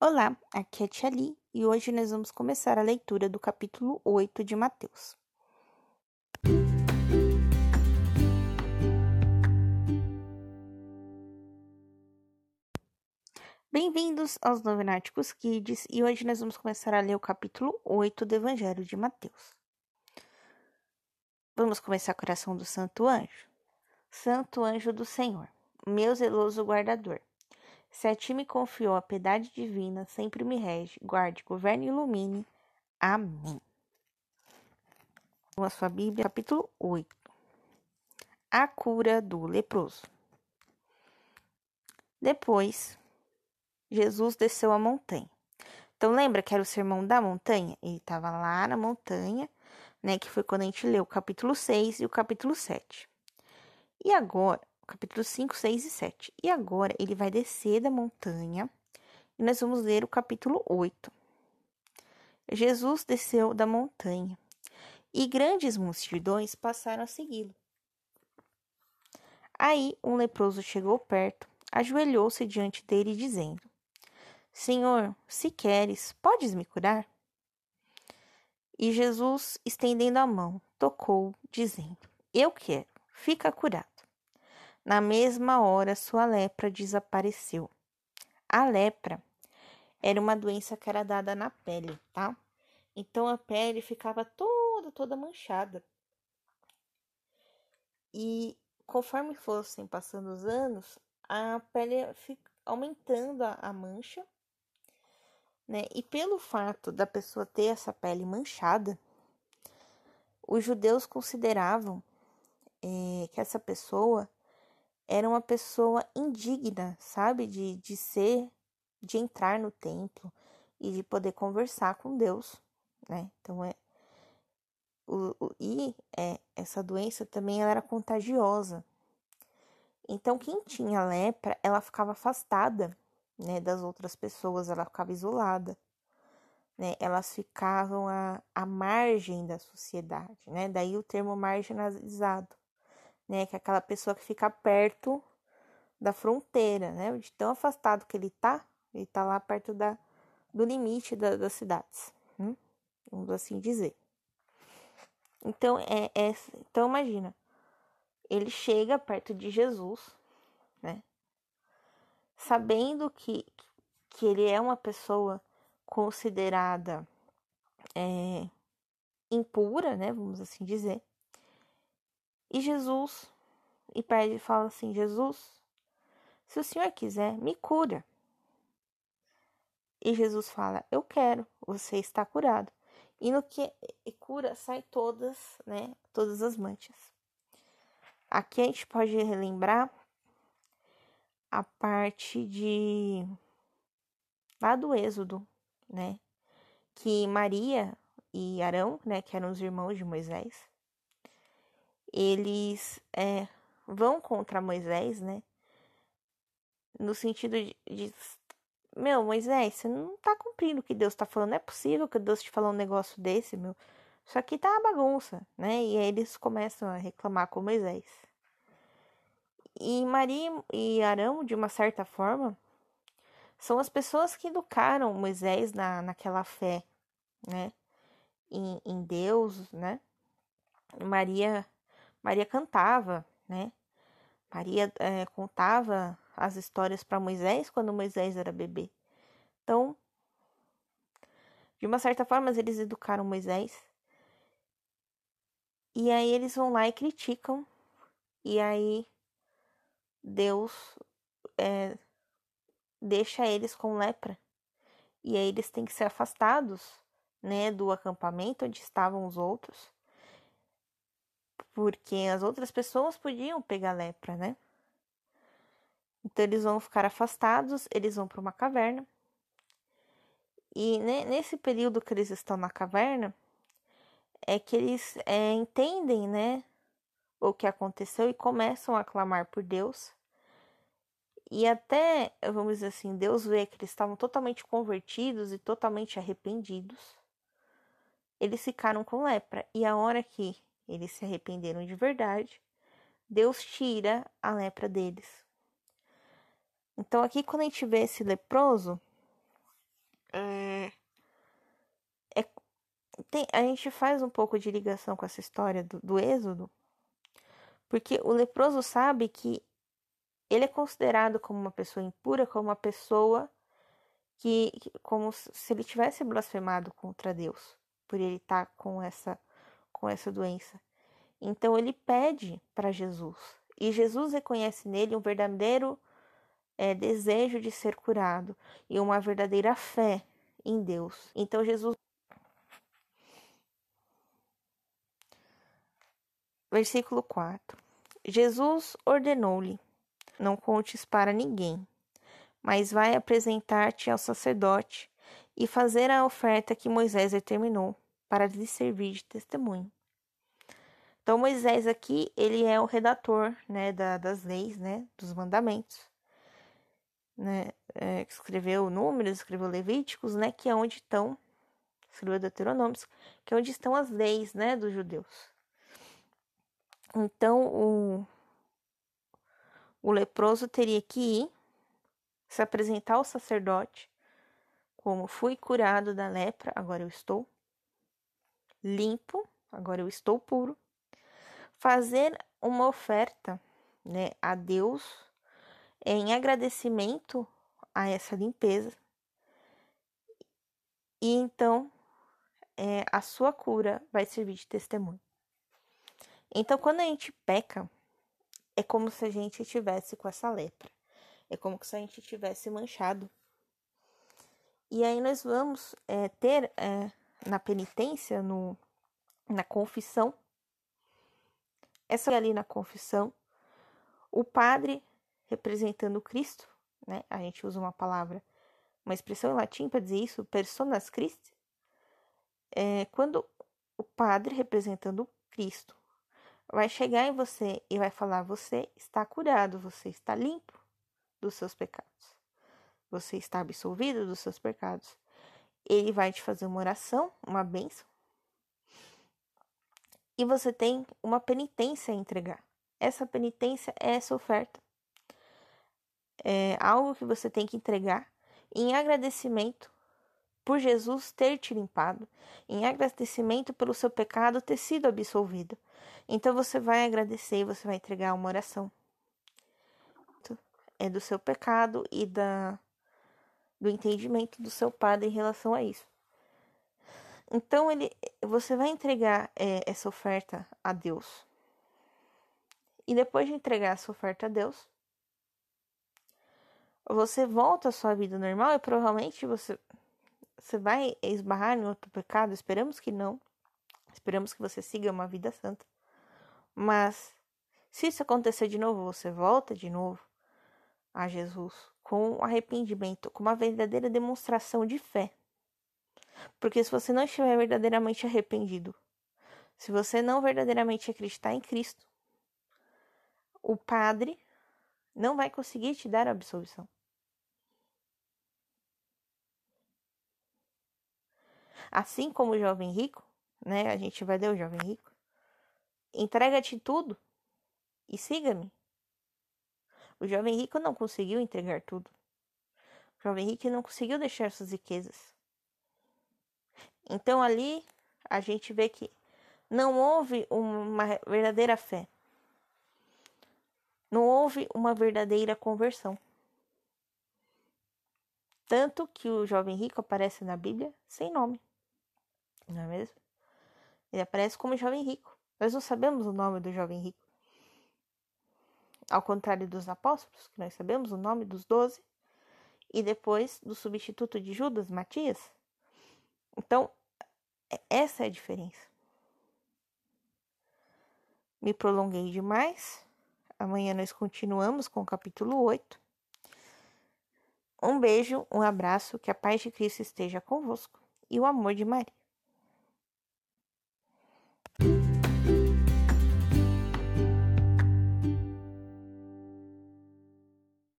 Olá, aqui é Tia Li e hoje nós vamos começar a leitura do capítulo 8 de Mateus. Bem-vindos aos Novenáticos Kids e hoje nós vamos começar a ler o capítulo 8 do Evangelho de Mateus. Vamos começar com a oração do Santo Anjo. Santo Anjo do Senhor, meu zeloso guardador se a ti me confiou a piedade divina, sempre me rege, guarde, governe e ilumine. Amém. A sua Bíblia, capítulo 8. A cura do leproso. Depois, Jesus desceu a montanha. Então, lembra que era o sermão da montanha? Ele estava lá na montanha, né? Que foi quando a gente leu o capítulo 6 e o capítulo 7. E agora, capítulo 5, 6 e 7. E agora ele vai descer da montanha e nós vamos ler o capítulo 8. Jesus desceu da montanha e grandes multidões passaram a segui-lo. Aí um leproso chegou perto, ajoelhou-se diante dele, dizendo: Senhor, se queres, podes me curar? E Jesus, estendendo a mão, tocou, dizendo: Eu quero, fica curado. Na mesma hora, sua lepra desapareceu. A lepra era uma doença que era dada na pele, tá? Então a pele ficava toda, toda manchada. E conforme fossem passando os anos, a pele fica aumentando a, a mancha, né? E pelo fato da pessoa ter essa pele manchada, os judeus consideravam é, que essa pessoa era uma pessoa indigna, sabe? De, de ser, de entrar no templo e de poder conversar com Deus, né? Então é. O, o, e é, essa doença também ela era contagiosa. Então, quem tinha lepra, ela ficava afastada né, das outras pessoas, ela ficava isolada. Né, elas ficavam à, à margem da sociedade, né? Daí o termo marginalizado né? Que é aquela pessoa que fica perto da fronteira, né? De tão afastado que ele tá, ele tá lá perto da, do limite da, das cidades, né? vamos assim dizer. Então, é, é, então imagina, ele chega perto de Jesus, né? Sabendo que, que ele é uma pessoa considerada é, impura, né? Vamos assim dizer. E Jesus, e pede fala assim: Jesus, se o Senhor quiser, me cura. E Jesus fala: Eu quero, você está curado. E no que cura, sai todas, né? Todas as manchas. Aqui a gente pode relembrar a parte de lá do Êxodo, né? Que Maria e Arão, né, que eram os irmãos de Moisés, eles é, vão contra Moisés, né? No sentido de, de, meu, Moisés, você não tá cumprindo o que Deus tá falando. Não é possível que Deus te falou um negócio desse, meu. Isso aqui tá uma bagunça, né? E aí eles começam a reclamar com Moisés. E Maria e Arão, de uma certa forma, são as pessoas que educaram Moisés na, naquela fé, né? Em, em Deus, né? Maria Maria cantava, né? Maria é, contava as histórias para Moisés quando Moisés era bebê. Então, de uma certa forma, eles educaram Moisés. E aí eles vão lá e criticam. E aí Deus é, deixa eles com lepra. E aí eles têm que ser afastados, né, do acampamento onde estavam os outros porque as outras pessoas podiam pegar lepra, né? Então eles vão ficar afastados, eles vão para uma caverna. E nesse período que eles estão na caverna, é que eles é, entendem, né, o que aconteceu e começam a clamar por Deus. E até, vamos dizer assim, Deus vê que eles estavam totalmente convertidos e totalmente arrependidos. Eles ficaram com lepra. E a hora que eles se arrependeram de verdade, Deus tira a lepra deles. Então, aqui, quando a gente vê esse leproso, é, é tem, a gente faz um pouco de ligação com essa história do, do Êxodo, porque o leproso sabe que ele é considerado como uma pessoa impura, como uma pessoa que, como se ele tivesse blasfemado contra Deus, por ele estar com essa com essa doença. Então ele pede para Jesus, e Jesus reconhece nele um verdadeiro é, desejo de ser curado e uma verdadeira fé em Deus. Então Jesus Versículo 4. Jesus ordenou-lhe: Não contes para ninguém, mas vai apresentar-te ao sacerdote e fazer a oferta que Moisés determinou para lhe servir de testemunho. Então Moisés aqui ele é o redator, né, da, das leis, né, dos mandamentos, né, é, escreveu Números, escreveu Levíticos, né, que é onde estão, escreveu Deuteronômios, que é onde estão as leis, né, dos judeus. Então o o leproso teria que ir se apresentar ao sacerdote como fui curado da lepra, agora eu estou limpo, agora eu estou puro. Fazer uma oferta, né, a Deus em agradecimento a essa limpeza. E então é, a sua cura vai servir de testemunho. Então, quando a gente peca, é como se a gente tivesse com essa lepra. É como se a gente tivesse manchado. E aí nós vamos é, ter é, na penitência, no, na confissão, essa ali na confissão, o padre representando Cristo, né? A gente usa uma palavra, uma expressão em latim para dizer isso, personas Christi. É, quando o padre representando Cristo vai chegar em você e vai falar: Você está curado, você está limpo dos seus pecados, você está absolvido dos seus pecados. Ele vai te fazer uma oração, uma bênção, e você tem uma penitência a entregar. Essa penitência é essa oferta. É algo que você tem que entregar em agradecimento por Jesus ter te limpado, em agradecimento pelo seu pecado ter sido absolvido. Então você vai agradecer, você vai entregar uma oração. É do seu pecado e da do entendimento do seu padre em relação a isso. Então ele, você vai entregar é, essa oferta a Deus. E depois de entregar essa oferta a Deus, você volta à sua vida normal e provavelmente você você vai esbarrar em outro pecado? Esperamos que não. Esperamos que você siga uma vida santa. Mas se isso acontecer de novo, você volta de novo a Jesus com arrependimento, com uma verdadeira demonstração de fé. Porque se você não estiver verdadeiramente arrependido, se você não verdadeiramente acreditar em Cristo, o padre não vai conseguir te dar a absolvição. Assim como o jovem rico, né? A gente vai ler o jovem rico. Entrega-te tudo e siga-me. O jovem rico não conseguiu entregar tudo. O jovem rico não conseguiu deixar suas riquezas. Então ali a gente vê que não houve uma verdadeira fé. Não houve uma verdadeira conversão. Tanto que o jovem rico aparece na Bíblia sem nome não é mesmo? Ele aparece como jovem rico. Nós não sabemos o nome do jovem rico. Ao contrário dos apóstolos, que nós sabemos o nome dos doze, e depois do substituto de Judas, Matias. Então, é, essa é a diferença. Me prolonguei demais. Amanhã nós continuamos com o capítulo 8. Um beijo, um abraço, que a paz de Cristo esteja convosco e o amor de Maria.